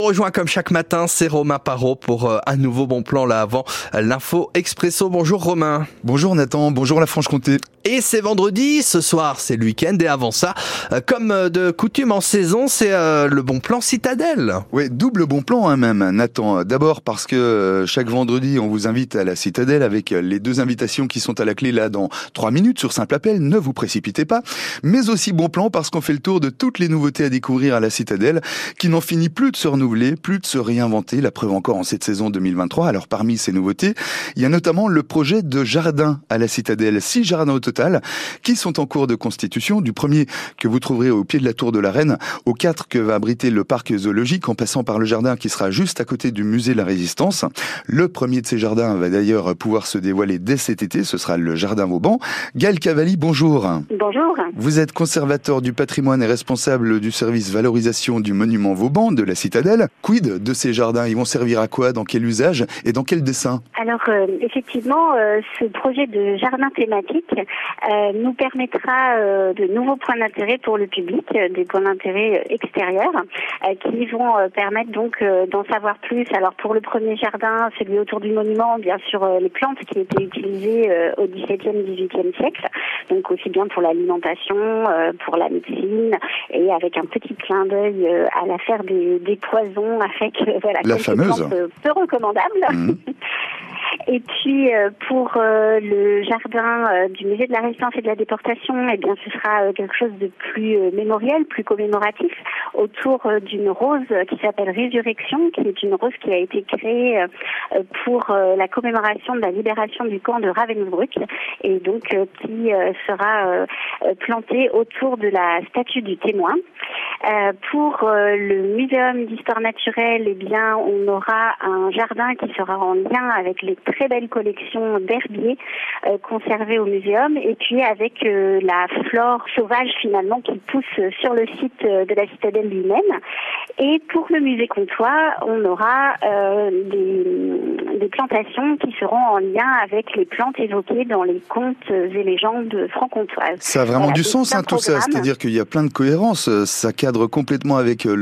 Rejoint comme chaque matin, c'est Romain Parot pour euh, un nouveau bon plan là avant euh, l'info expresso. Bonjour Romain. Bonjour Nathan, bonjour la Franche-Comté. Et c'est vendredi, ce soir c'est le week-end et avant ça, euh, comme de coutume en saison, c'est le bon plan citadelle. Oui, double bon plan hein, même Nathan. D'abord parce que chaque vendredi on vous invite à la citadelle avec les deux invitations qui sont à la clé là dans trois minutes sur simple appel, ne vous précipitez pas. Mais aussi bon plan parce qu'on fait le tour de toutes les nouveautés à découvrir à la citadelle qui n'en finit plus de se renouveler plus de se réinventer, la preuve encore en cette saison 2023. Alors parmi ces nouveautés, il y a notamment le projet de jardin à la citadelle, six jardins au total, qui sont en cours de constitution, du premier que vous trouverez au pied de la tour de la Reine, au quatre que va abriter le parc zoologique, en passant par le jardin qui sera juste à côté du musée de la Résistance. Le premier de ces jardins va d'ailleurs pouvoir se dévoiler dès cet été, ce sera le jardin Vauban. Gaël Cavalli, bonjour. Bonjour. Vous êtes conservateur du patrimoine et responsable du service valorisation du monument Vauban de la citadelle. Quid de ces jardins? Ils vont servir à quoi? Dans quel usage? Et dans quel dessin? Alors, euh, effectivement, euh, ce projet de jardin thématique nous permettra de nouveaux points d'intérêt pour le public, des points d'intérêt extérieurs, qui vont permettre donc d'en savoir plus. Alors, pour le premier jardin, celui autour du monument, bien sûr, les plantes qui étaient utilisées au XVIIe, XVIIIe siècle, donc aussi bien pour l'alimentation, pour la médecine, et avec un petit clin d'œil à l'affaire des, des poisons avec voilà, la fameuse peu recommandables. Mmh. Et puis euh, pour euh, le jardin euh, du musée de la résistance et de la déportation, eh bien ce sera quelque chose de plus mémoriel, plus commémoratif, autour d'une rose qui s'appelle Résurrection, qui est une rose qui a été créée pour la commémoration de la libération du camp de Ravensbrück et donc qui sera plantée autour de la statue du témoin. Pour le muséum d'histoire naturelle, eh bien on aura un jardin qui sera en lien avec les très belle collection d'herbiers euh, conservés au muséum et puis avec euh, la flore sauvage finalement qui pousse sur le site euh, de la citadelle lui-même. Et pour le musée Comtois, on aura des, des, plantations qui seront en lien avec les plantes évoquées dans les contes et légendes franc-comtoises. Ça a vraiment du sens hein, tout ça, c'est-à-dire qu'il y a plein de cohérences, ça complètement avec le